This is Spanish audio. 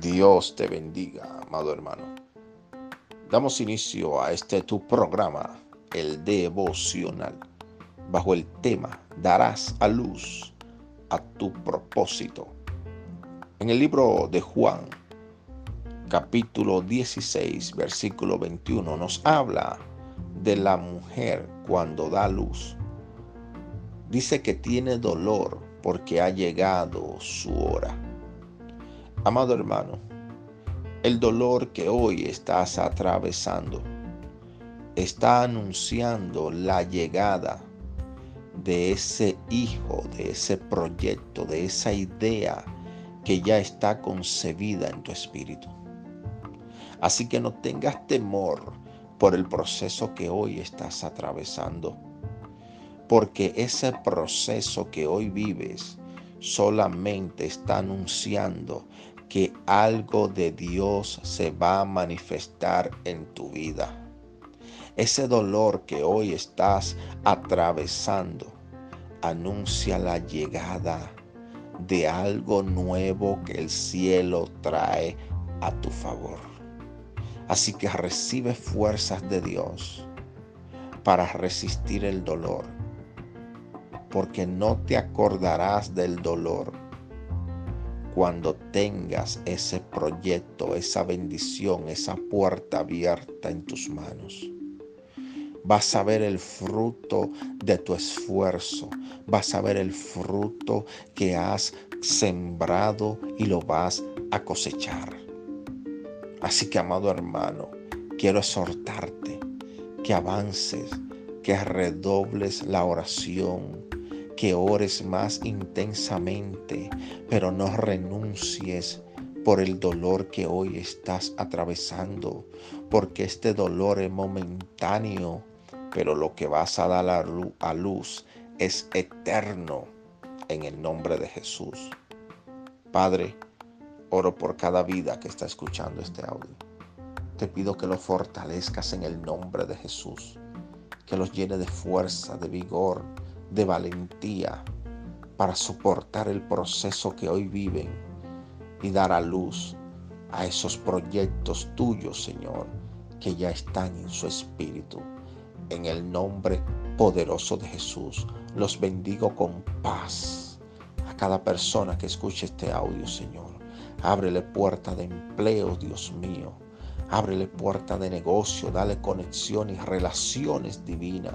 Dios te bendiga, amado hermano. Damos inicio a este tu programa, el devocional, bajo el tema Darás a luz a tu propósito. En el libro de Juan, capítulo 16, versículo 21, nos habla de la mujer cuando da luz. Dice que tiene dolor porque ha llegado su hora. Amado hermano, el dolor que hoy estás atravesando está anunciando la llegada de ese hijo, de ese proyecto, de esa idea que ya está concebida en tu espíritu. Así que no tengas temor por el proceso que hoy estás atravesando, porque ese proceso que hoy vives solamente está anunciando que algo de Dios se va a manifestar en tu vida. Ese dolor que hoy estás atravesando anuncia la llegada de algo nuevo que el cielo trae a tu favor. Así que recibe fuerzas de Dios para resistir el dolor, porque no te acordarás del dolor cuando tengas ese proyecto, esa bendición, esa puerta abierta en tus manos. Vas a ver el fruto de tu esfuerzo. Vas a ver el fruto que has sembrado y lo vas a cosechar. Así que, amado hermano, quiero exhortarte que avances, que redobles la oración, que ores más intensamente, pero no renuncies por el dolor que hoy estás atravesando, porque este dolor es momentáneo, pero lo que vas a dar a luz es eterno en el nombre de Jesús. Padre, oro por cada vida que está escuchando este audio. Te pido que lo fortalezcas en el nombre de Jesús, que los llene de fuerza, de vigor, de valentía para soportar el proceso que hoy viven y dar a luz a esos proyectos tuyos, Señor, que ya están en su espíritu. En el nombre poderoso de Jesús, los bendigo con paz a cada persona que escuche este audio, Señor. Ábrele puerta de empleo, Dios mío. Ábrele puerta de negocio, dale conexión y relaciones divinas